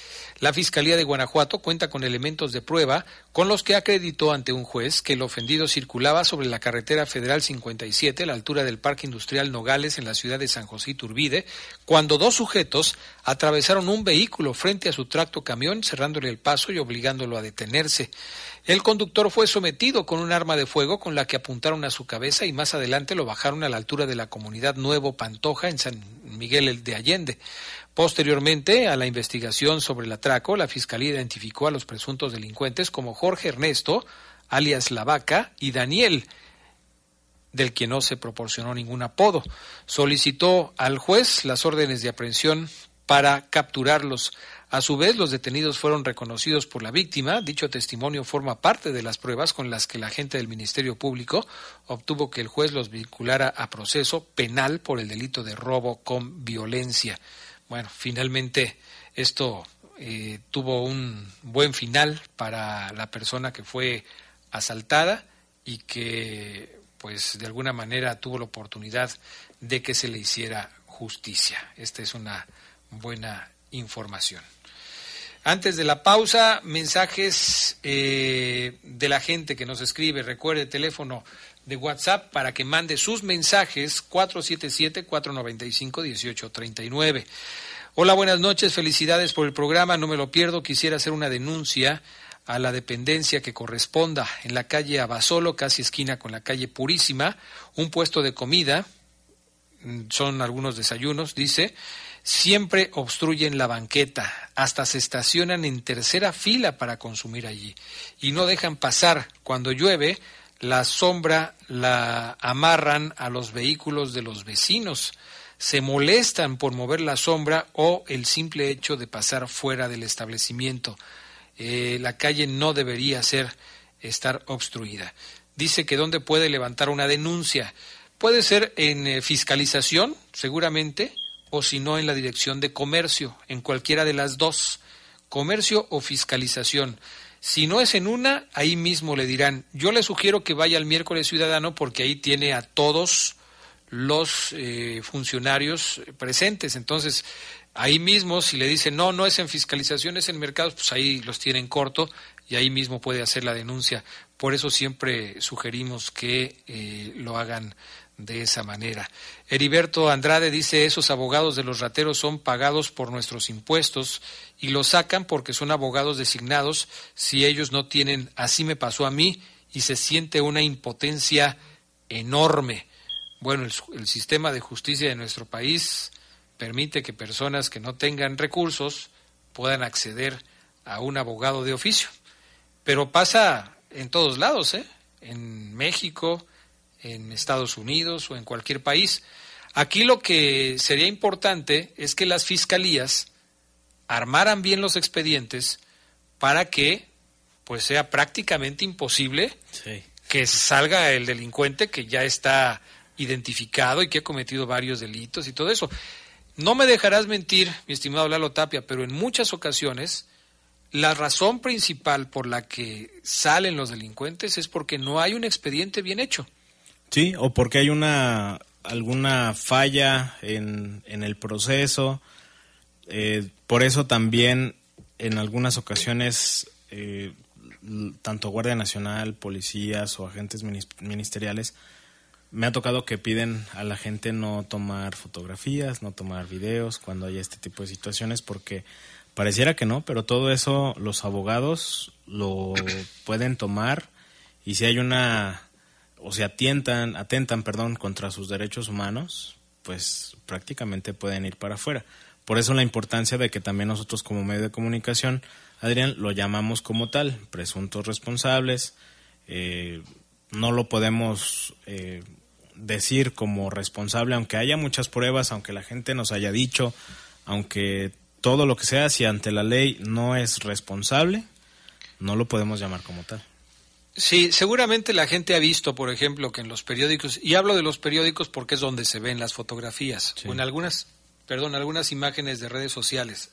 La Fiscalía de Guanajuato cuenta con elementos de prueba con los que acreditó ante un juez que el ofendido circulaba sobre la carretera federal 57 a la altura del Parque Industrial Nogales en la ciudad de San José Iturbide, cuando dos sujetos atravesaron un vehículo frente a su tracto camión, cerrándole el paso y obligándolo a detenerse. El conductor fue sometido con un arma de fuego con la que apuntaron a su cabeza y más adelante lo bajaron a la altura de la comunidad Nuevo Pantoja en San Miguel de Allende. Posteriormente a la investigación sobre el atraco, la Fiscalía identificó a los presuntos delincuentes como Jorge Ernesto, alias La Vaca, y Daniel, del que no se proporcionó ningún apodo. Solicitó al juez las órdenes de aprehensión para capturarlos. A su vez, los detenidos fueron reconocidos por la víctima. Dicho testimonio forma parte de las pruebas con las que la agente del Ministerio Público obtuvo que el juez los vinculara a proceso penal por el delito de robo con violencia. Bueno, finalmente esto eh, tuvo un buen final para la persona que fue asaltada y que pues de alguna manera tuvo la oportunidad de que se le hiciera justicia. Esta es una buena información. Antes de la pausa, mensajes eh, de la gente que nos escribe. Recuerde el teléfono de WhatsApp para que mande sus mensajes 477-495-1839. Hola, buenas noches, felicidades por el programa, no me lo pierdo, quisiera hacer una denuncia a la dependencia que corresponda en la calle Abasolo, casi esquina con la calle Purísima, un puesto de comida, mm, son algunos desayunos, dice, siempre obstruyen la banqueta, hasta se estacionan en tercera fila para consumir allí y no dejan pasar. Cuando llueve, la sombra la amarran a los vehículos de los vecinos se molestan por mover la sombra o el simple hecho de pasar fuera del establecimiento. Eh, la calle no debería ser estar obstruida. Dice que dónde puede levantar una denuncia. Puede ser en eh, fiscalización, seguramente, o si no en la dirección de comercio, en cualquiera de las dos, comercio o fiscalización. Si no es en una, ahí mismo le dirán, yo le sugiero que vaya al miércoles ciudadano porque ahí tiene a todos los eh, funcionarios presentes. Entonces, ahí mismo, si le dicen, no, no es en fiscalización, es en mercados, pues ahí los tienen corto y ahí mismo puede hacer la denuncia. Por eso siempre sugerimos que eh, lo hagan de esa manera. Heriberto Andrade dice, esos abogados de los rateros son pagados por nuestros impuestos y los sacan porque son abogados designados si ellos no tienen, así me pasó a mí y se siente una impotencia enorme. Bueno, el, sistema de justicia de nuestro país permite que personas que no tengan recursos puedan acceder a un abogado de oficio. Pero pasa en todos lados, ¿eh? en México, en Estados Unidos o en cualquier país. Aquí lo que sería importante es que las fiscalías armaran bien los expedientes para que pues sea prácticamente imposible que salga el delincuente que ya está identificado y que ha cometido varios delitos y todo eso. No me dejarás mentir, mi estimado Lalo Tapia, pero en muchas ocasiones la razón principal por la que salen los delincuentes es porque no hay un expediente bien hecho. Sí, o porque hay una alguna falla en, en el proceso. Eh, por eso también en algunas ocasiones eh, tanto Guardia Nacional, policías o agentes ministeriales me ha tocado que piden a la gente no tomar fotografías, no tomar videos cuando hay este tipo de situaciones porque pareciera que no, pero todo eso los abogados lo pueden tomar y si hay una o se atientan, atentan, perdón, contra sus derechos humanos, pues prácticamente pueden ir para afuera. Por eso la importancia de que también nosotros como medio de comunicación, Adrián, lo llamamos como tal, presuntos responsables, eh, no lo podemos eh, decir como responsable, aunque haya muchas pruebas, aunque la gente nos haya dicho, aunque todo lo que sea, si ante la ley no es responsable, no lo podemos llamar como tal. Sí, seguramente la gente ha visto, por ejemplo, que en los periódicos, y hablo de los periódicos porque es donde se ven las fotografías, o en algunas, perdón, algunas imágenes de redes sociales.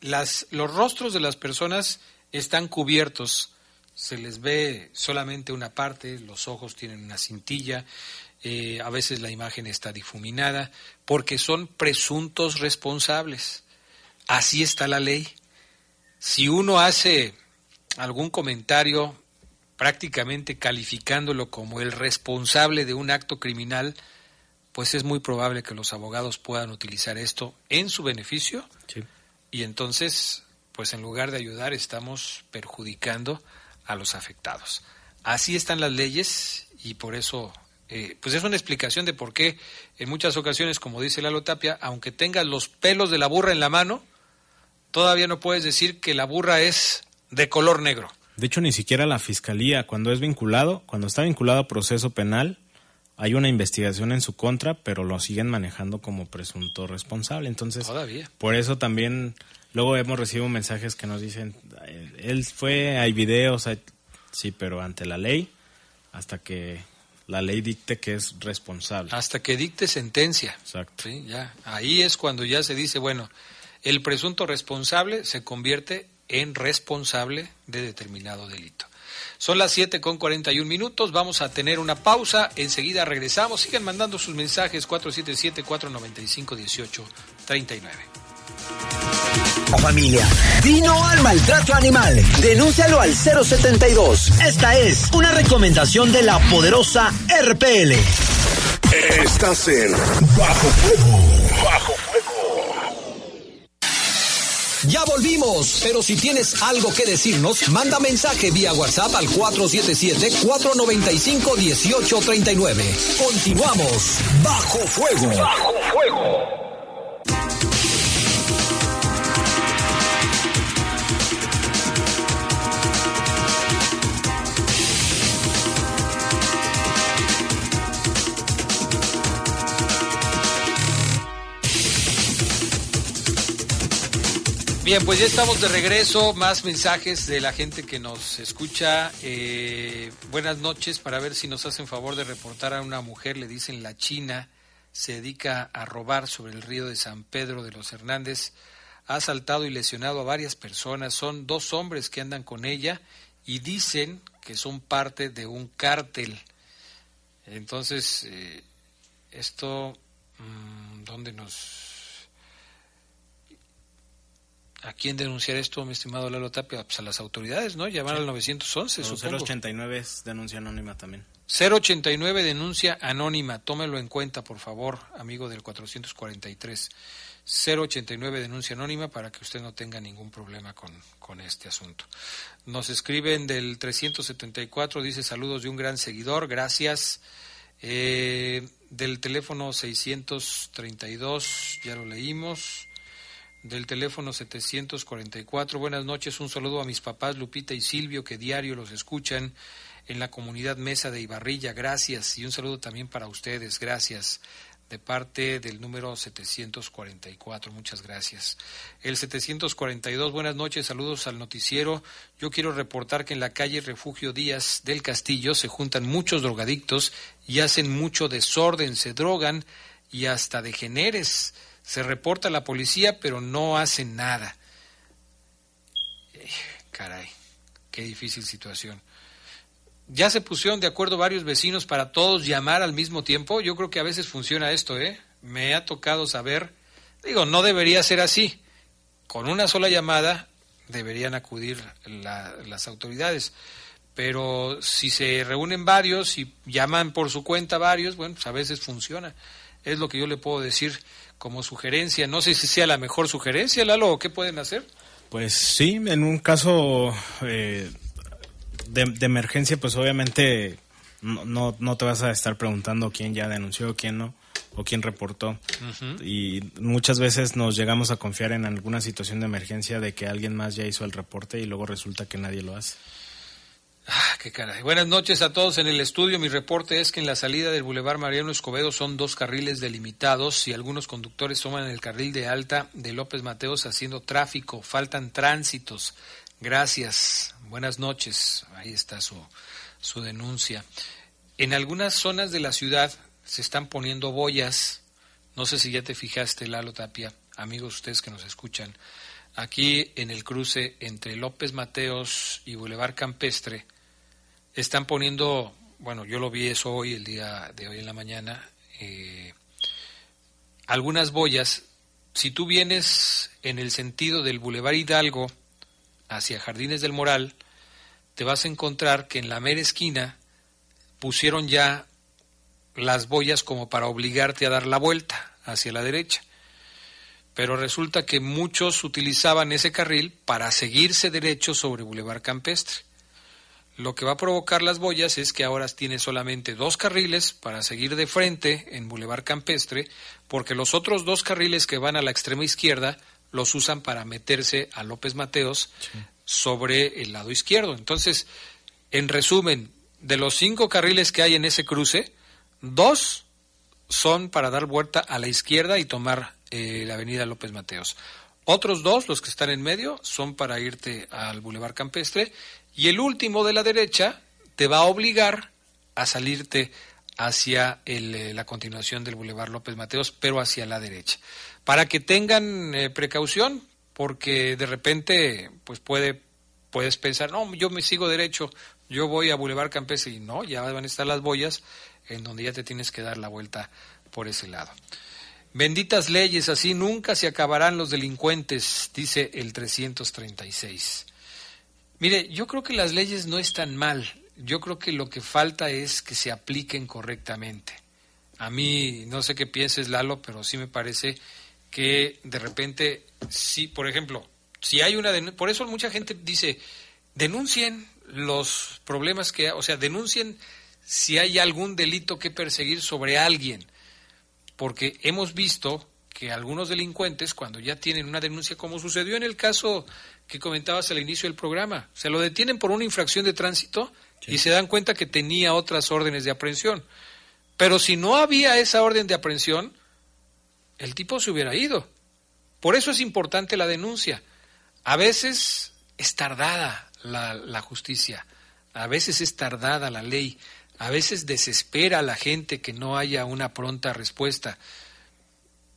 Las, los rostros de las personas están cubiertos, se les ve solamente una parte, los ojos tienen una cintilla, eh, a veces la imagen está difuminada, porque son presuntos responsables. Así está la ley. Si uno hace algún comentario prácticamente calificándolo como el responsable de un acto criminal, pues es muy probable que los abogados puedan utilizar esto en su beneficio y entonces, pues en lugar de ayudar, estamos perjudicando a los afectados. Así están las leyes y por eso, eh, pues es una explicación de por qué en muchas ocasiones, como dice Lalo Tapia, aunque tengas los pelos de la burra en la mano, todavía no puedes decir que la burra es de color negro. De hecho, ni siquiera la fiscalía, cuando es vinculado, cuando está vinculado a proceso penal, hay una investigación en su contra, pero lo siguen manejando como presunto responsable. Entonces, Todavía. por eso también luego hemos recibido mensajes que nos dicen, él fue, hay videos, sí, pero ante la ley, hasta que la ley dicte que es responsable. Hasta que dicte sentencia. Exacto. ¿sí? Ya. Ahí es cuando ya se dice, bueno, el presunto responsable se convierte en responsable de determinado delito. Son las 7 con 41 minutos, vamos a tener una pausa, enseguida regresamos, sigan mandando sus mensajes 477-495-1839. Familia, Dino al maltrato animal. Denúncialo al 072. Esta es una recomendación de la poderosa RPL. Estás en Bajo Fuego. Bajo Fuego. Ya volvimos, pero si tienes algo que decirnos, manda mensaje vía WhatsApp al 477-495-1839. Continuamos. Bajo Fuego. Bajo Fuego. Bien, pues ya estamos de regreso. Más mensajes de la gente que nos escucha. Eh, buenas noches. Para ver si nos hacen favor de reportar a una mujer, le dicen la China, se dedica a robar sobre el río de San Pedro de los Hernández. Ha asaltado y lesionado a varias personas. Son dos hombres que andan con ella y dicen que son parte de un cártel. Entonces, eh, esto, mmm, ¿dónde nos ¿A quién denunciar esto, mi estimado Lalo Tapia? Pues a las autoridades, ¿no? Llamar sí. al 911, Pero supongo. 089 es denuncia anónima también. 089 denuncia anónima. Tómelo en cuenta, por favor, amigo del 443. 089 denuncia anónima para que usted no tenga ningún problema con, con este asunto. Nos escriben del 374, dice saludos de un gran seguidor, gracias. Eh, del teléfono 632, ya lo leímos del teléfono 744. Buenas noches, un saludo a mis papás Lupita y Silvio que diario los escuchan en la comunidad Mesa de Ibarrilla. Gracias y un saludo también para ustedes. Gracias de parte del número 744. Muchas gracias. El 742, buenas noches, saludos al noticiero. Yo quiero reportar que en la calle Refugio Díaz del Castillo se juntan muchos drogadictos y hacen mucho desorden, se drogan y hasta degeneres se reporta a la policía, pero no hacen nada. Eh, caray, qué difícil situación. Ya se pusieron de acuerdo varios vecinos para todos llamar al mismo tiempo. Yo creo que a veces funciona esto, ¿eh? Me ha tocado saber, digo, no debería ser así. Con una sola llamada deberían acudir la, las autoridades. Pero si se reúnen varios y llaman por su cuenta varios, bueno, pues a veces funciona. Es lo que yo le puedo decir como sugerencia. No sé si sea la mejor sugerencia, Lalo, o qué pueden hacer. Pues sí, en un caso eh, de, de, emergencia, pues obviamente no, no, no, te vas a estar preguntando quién ya denunció, quién no, o quién reportó. Uh -huh. Y muchas veces nos llegamos a confiar en alguna situación de emergencia de que alguien más ya hizo el reporte y luego resulta que nadie lo hace. Ah, qué caray. Buenas noches a todos en el estudio. Mi reporte es que en la salida del Boulevard Mariano Escobedo son dos carriles delimitados y algunos conductores toman el carril de alta de López Mateos haciendo tráfico. Faltan tránsitos. Gracias. Buenas noches. Ahí está su, su denuncia. En algunas zonas de la ciudad se están poniendo boyas. No sé si ya te fijaste, Lalo Tapia, amigos ustedes que nos escuchan. Aquí en el cruce entre López Mateos y Boulevard Campestre están poniendo, bueno, yo lo vi eso hoy, el día de hoy en la mañana, eh, algunas boyas. Si tú vienes en el sentido del Boulevard Hidalgo hacia Jardines del Moral, te vas a encontrar que en la mera esquina pusieron ya las boyas como para obligarte a dar la vuelta hacia la derecha. Pero resulta que muchos utilizaban ese carril para seguirse derecho sobre Boulevard Campestre. Lo que va a provocar las boyas es que ahora tiene solamente dos carriles para seguir de frente en Boulevard Campestre, porque los otros dos carriles que van a la extrema izquierda los usan para meterse a López Mateos sobre el lado izquierdo. Entonces, en resumen, de los cinco carriles que hay en ese cruce, dos son para dar vuelta a la izquierda y tomar eh, la avenida López Mateos. Otros dos, los que están en medio, son para irte al Boulevard Campestre y el último de la derecha te va a obligar a salirte hacia el, eh, la continuación del Boulevard López Mateos, pero hacia la derecha. Para que tengan eh, precaución, porque de repente pues puede, puedes pensar, no, yo me sigo derecho, yo voy a Boulevard Campestre y no, ya van a estar las boyas en donde ya te tienes que dar la vuelta por ese lado. Benditas leyes, así nunca se acabarán los delincuentes, dice el 336. Mire, yo creo que las leyes no están mal, yo creo que lo que falta es que se apliquen correctamente. A mí, no sé qué pienses, Lalo, pero sí me parece que de repente, sí, por ejemplo, si hay una... Por eso mucha gente dice, denuncien los problemas que... O sea, denuncien si hay algún delito que perseguir sobre alguien, porque hemos visto que algunos delincuentes, cuando ya tienen una denuncia, como sucedió en el caso que comentabas al inicio del programa, se lo detienen por una infracción de tránsito y se dan cuenta que tenía otras órdenes de aprehensión. Pero si no había esa orden de aprehensión, el tipo se hubiera ido. Por eso es importante la denuncia. A veces es tardada la, la justicia, a veces es tardada la ley, a veces desespera a la gente que no haya una pronta respuesta.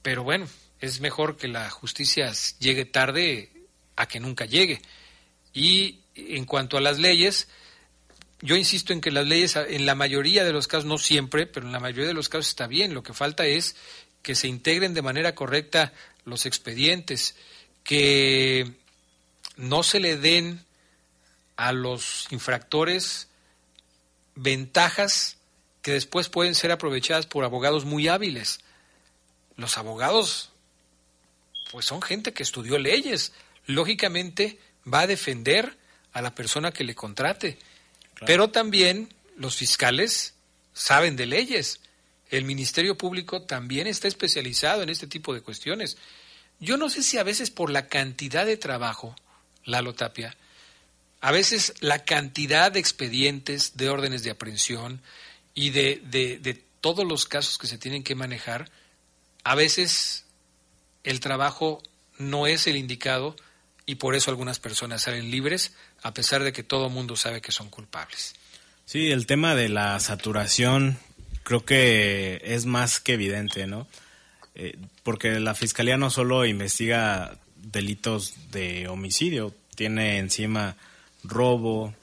Pero bueno, es mejor que la justicia llegue tarde a que nunca llegue. Y en cuanto a las leyes, yo insisto en que las leyes, en la mayoría de los casos, no siempre, pero en la mayoría de los casos está bien. Lo que falta es que se integren de manera correcta los expedientes, que no se le den a los infractores ventajas que después pueden ser aprovechadas por abogados muy hábiles. Los abogados, pues son gente que estudió leyes. Lógicamente va a defender a la persona que le contrate. Pero también los fiscales saben de leyes. El Ministerio Público también está especializado en este tipo de cuestiones. Yo no sé si a veces por la cantidad de trabajo, Lalo Tapia, a veces la cantidad de expedientes, de órdenes de aprehensión y de, de, todos los casos que se tienen que manejar, a veces el trabajo no es el indicado y por eso algunas personas salen libres a pesar de que todo el mundo sabe que son culpables. Sí, el tema de la saturación creo que es más que evidente, ¿no? Eh, porque la fiscalía no solo investiga delitos de homicidio, tiene encima robo,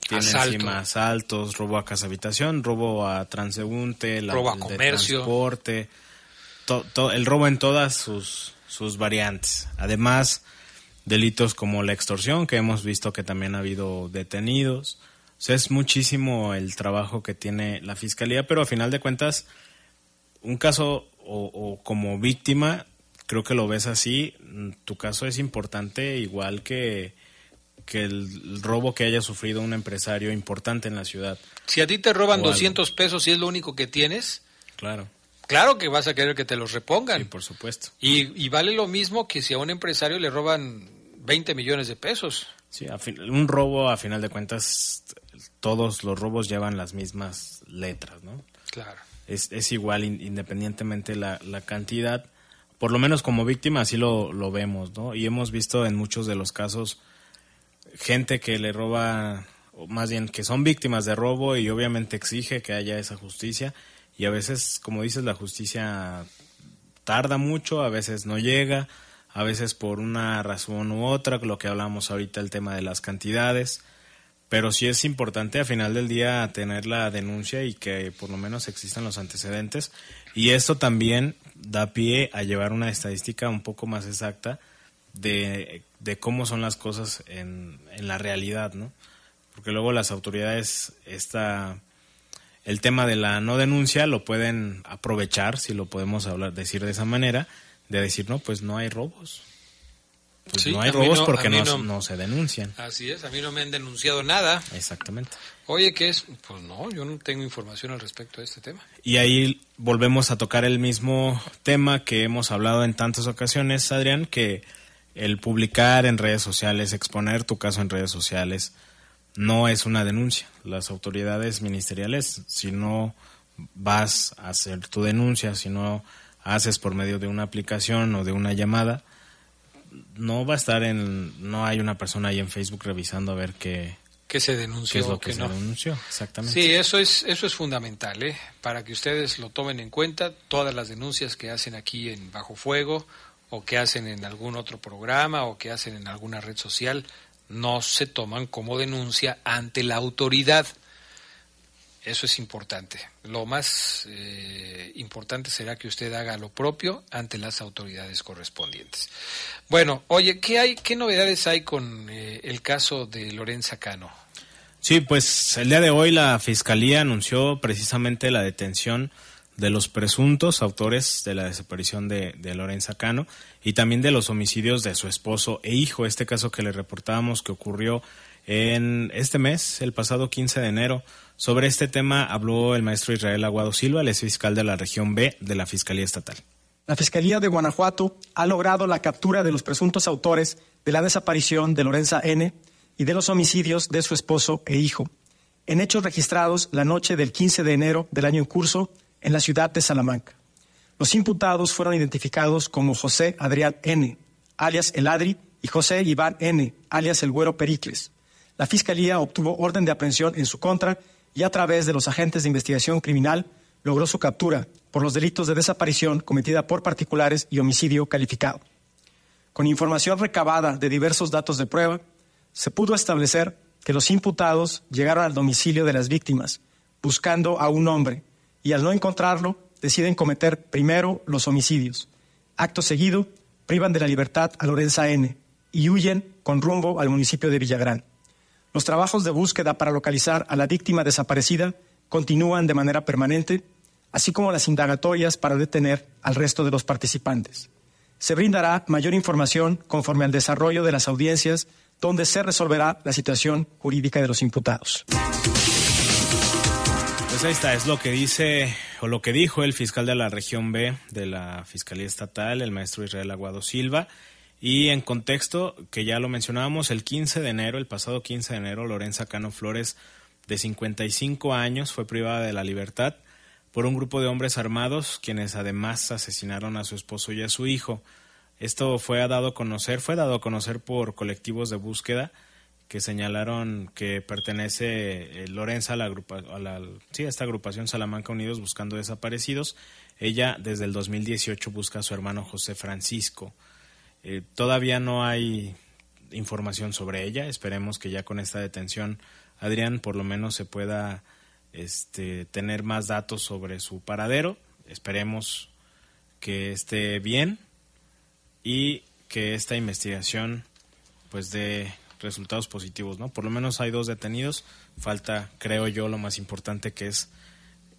tiene encima asaltos, robo a casa habitación, robo a transeúnte, robo a comercio, transporte, el robo en todas sus, sus variantes. Además, delitos como la extorsión, que hemos visto que también ha habido detenidos, o sea, es muchísimo el trabajo que tiene la fiscalía, pero a final de cuentas, un caso o, como víctima, creo que lo ves así, tu caso es importante igual que, que el robo que haya sufrido un empresario importante en la ciudad. Si a ti te roban 200 pesos y es lo único que tienes, claro. Claro que vas a querer que te los repongan. Sí, por supuesto. Y, y vale lo mismo que si a un empresario le roban 20 millones de pesos. Sí, un robo, a final de cuentas, todos los robos llevan las mismas letras, ¿no? Claro. Es, es igual independientemente la, la cantidad, por lo menos como víctima así lo, lo vemos, ¿no? Y hemos visto en muchos de los casos gente que le roba, o más bien que son víctimas de robo y obviamente exige que haya esa justicia y a veces, como dices, la justicia tarda mucho, a veces no llega, a veces por una razón u otra, lo que hablamos ahorita, el tema de las cantidades pero sí es importante a final del día tener la denuncia y que por lo menos existan los antecedentes y esto también da pie a llevar una estadística un poco más exacta de, cómo son las cosas en, la realidad, ¿no? porque luego las autoridades esta el tema de la no denuncia lo pueden aprovechar, si lo podemos hablar decir de esa manera, de decir, no, pues no hay robos. Pues Sí, no hay robos no- porque no, no- no se denuncian. Así es, a mí no me han denunciado nada. Exactamente. Oye, ¿qué es? Pues no, yo no tengo información al respecto de este tema. Y ahí volvemos a tocar el mismo tema que hemos hablado en tantas ocasiones, Adrián, que el publicar en redes sociales, exponer tu caso en redes sociales, no es una denuncia. Las autoridades ministeriales, si no vas a hacer tu denuncia, si no haces por medio de una aplicación o de una llamada, no va a estar en, no hay una persona ahí en Facebook revisando a ver qué, ¿Qué se qué denunció es lo o que qué se no? denunció. Exactamente. Sí, eso es, eso es fundamental, ¿eh? para que ustedes lo tomen en cuenta. Todas las denuncias que hacen aquí en Bajo Fuego o que hacen en algún otro programa o que hacen en alguna red social no se toman como denuncia ante la autoridad. Eso es importante. Lo más eh, importante será que usted haga lo propio ante las autoridades correspondientes. Bueno, oye, ¿qué hay, qué novedades hay con eh, el caso de Lorenza Cano? Sí, pues el día de hoy la Fiscalía anunció precisamente la detención de los presuntos autores de la desaparición de, de Lorenza Cano y también de los homicidios de su esposo e hijo. Este caso que le reportábamos que ocurrió en este mes, el pasado 15 de enero. Sobre este tema habló el maestro Israel Aguado Silva, el ex fiscal de la región B de la Fiscalía Estatal. La Fiscalía de Guanajuato ha logrado la captura de los presuntos autores de la desaparición de Lorenza N. y de los homicidios de su esposo e hijo, en hechos registrados la noche del 15 de enero del año en curso en la ciudad de Salamanca. Los imputados fueron identificados como José Adrián N., alias El Adri, y José Iván N., alias El Güero Pericles. La Fiscalía obtuvo orden de aprehensión en su contra y a través de los agentes de investigación criminal logró su captura por los delitos de desaparición cometida por particulares y homicidio calificado. Con información recabada de diversos datos de prueba, se pudo establecer que los imputados llegaron al domicilio de las víctimas buscando a un hombre y al no encontrarlo deciden cometer primero los homicidios. Acto seguido, privan de la libertad a Lorenza N. y huyen con rumbo al municipio de Villagrán. Los trabajos de búsqueda para localizar a la víctima desaparecida continúan de manera permanente, así como las indagatorias para detener al resto de los participantes. Se brindará mayor información conforme al desarrollo de las audiencias donde se resolverá la situación jurídica de los imputados. Pues ahí está, es lo que dice o lo que dijo el fiscal de la región B de la Fiscalía Estatal, el maestro Israel Aguado Silva. Y en contexto, que ya lo mencionábamos, el 15 de enero, el pasado 15 de enero, Lorenza Cano Flores, de 55 años, fue privada de la libertad por un grupo de hombres armados, quienes además asesinaron a su esposo y a su hijo. Esto fue dado a conocer, fue dado a conocer por colectivos de búsqueda que señalaron que pertenece eh, Lorenza a la, agrupa- a la sí, a esta agrupación Salamanca Unidos buscando desaparecidos. Ella desde el 2018 busca a su hermano José Francisco. Eh, todavía no hay información sobre ella. Esperemos que ya con esta detención, Adrián, por lo menos se pueda este, tener más datos sobre su paradero. Esperemos que esté bien y que esta investigación pues dé resultados positivos, ¿no? Por lo menos hay dos detenidos. Falta, creo yo, lo más importante que es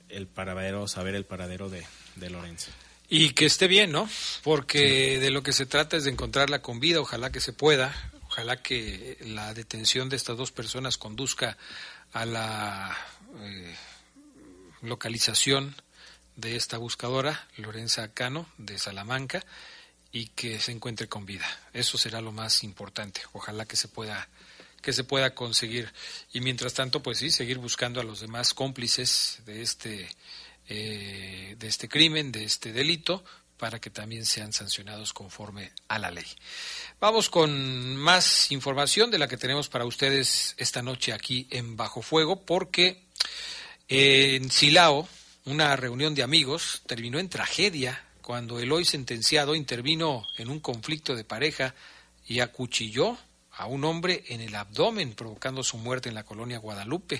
el paradero, saber el paradero de, de Lorenzo. Y que esté bien, ¿no? Porque de lo que se trata es de encontrarla con vida, ojalá que se pueda, ojalá que la detención de estas dos personas conduzca a la eh, localización de esta buscadora, Lorenza Cano, de Salamanca, y que se encuentre con vida. Eso será lo más importante. Ojalá que se pueda que se pueda conseguir y mientras tanto pues sí seguir buscando a los demás cómplices de este eh, de este crimen de este delito para que también sean sancionados conforme a la ley vamos con más información de la que tenemos para ustedes esta noche aquí en bajo fuego porque en Silao una reunión de amigos terminó en tragedia cuando el hoy sentenciado intervino en un conflicto de pareja y acuchilló a un hombre en el abdomen, provocando su muerte en la colonia Guadalupe.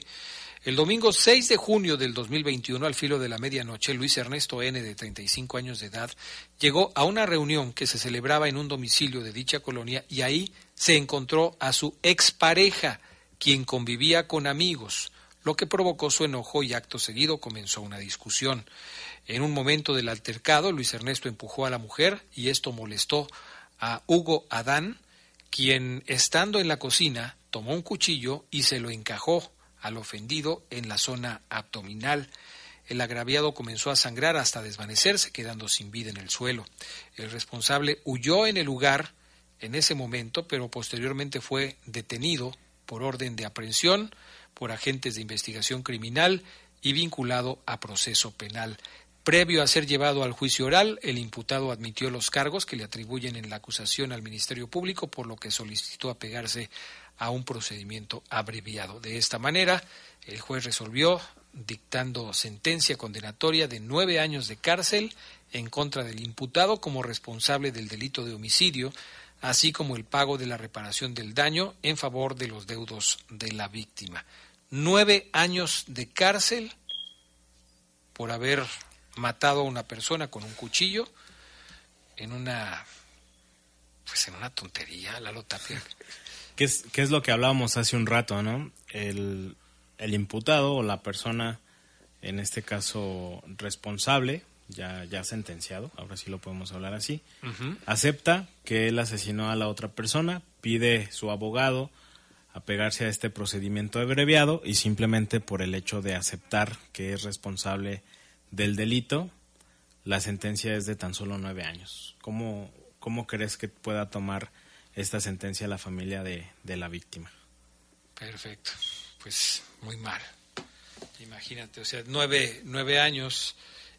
El domingo 6 de junio del 2021, al filo de la medianoche, Luis Ernesto N., de 35 años de edad, llegó a una reunión que se celebraba en un domicilio de dicha colonia y ahí se encontró a su expareja, quien convivía con amigos, lo que provocó su enojo y acto seguido comenzó una discusión. En un momento del altercado, Luis Ernesto empujó a la mujer y esto molestó a Hugo Adán, quien, estando en la cocina, tomó un cuchillo y se lo encajó al ofendido en la zona abdominal. El agraviado comenzó a sangrar hasta desvanecerse, quedando sin vida en el suelo. El responsable huyó en el lugar en ese momento, pero posteriormente fue detenido por orden de aprehensión por agentes de investigación criminal y vinculado a proceso penal. Previo a ser llevado al juicio oral, el imputado admitió los cargos que le atribuyen en la acusación al Ministerio Público, por lo que solicitó apegarse a un procedimiento abreviado. De esta manera, el juez resolvió dictando sentencia condenatoria de nueve años de cárcel en contra del imputado como responsable del delito de homicidio, así como el pago de la reparación del daño en favor de los deudos de la víctima. Nueve años de cárcel por haber matado a una persona con un cuchillo en una pues en una tontería, Lalo Tapia. ¿Qué es, qué es lo que hablábamos hace un rato, no? El, el imputado o la persona, en este caso responsable, ya, ya sentenciado, ahora sí lo podemos hablar así, acepta que él asesinó a la otra persona, pide su abogado apegarse a este procedimiento abreviado y simplemente por el hecho de aceptar que es responsable del delito, la sentencia es de tan solo nueve años. ¿Cómo, cómo crees que pueda tomar esta sentencia la familia de, de la víctima? Perfecto, pues muy mal. Imagínate, o sea, nueve, nueve años,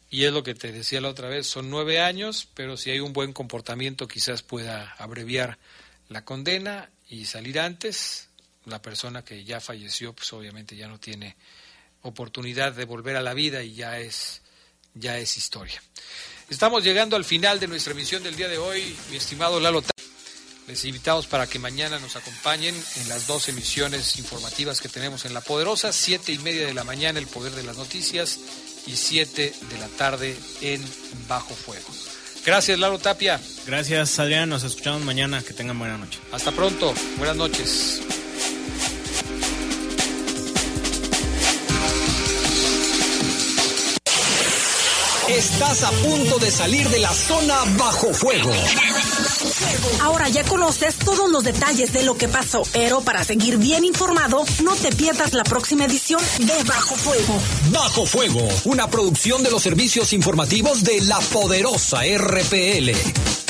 y es lo que te decía la otra vez, son nueve años, pero si hay un buen comportamiento quizás pueda abreviar la condena y salir antes. La persona que ya falleció, pues obviamente ya no tiene oportunidad de volver a la vida y ya es, ya es historia. Estamos llegando al final de nuestra emisión del día de hoy, mi estimado Lalo. Les invitamos para que mañana nos acompañen en las dos emisiones informativas que tenemos en La Poderosa, siete y media de la mañana el Poder de las Noticias y siete de la tarde en Bajo Fuego. Gracias, Lalo Tapia. Gracias, Adrián. Nos escuchamos mañana. Que tengan buena noche. Hasta pronto. Buenas noches. Estás a punto de salir de la zona bajo fuego. Ahora ya conoces todos los detalles de lo que pasó, pero para seguir bien informado, no te pierdas la próxima edición de Bajo Fuego. Bajo Fuego, una producción de los servicios informativos de la poderosa RPL.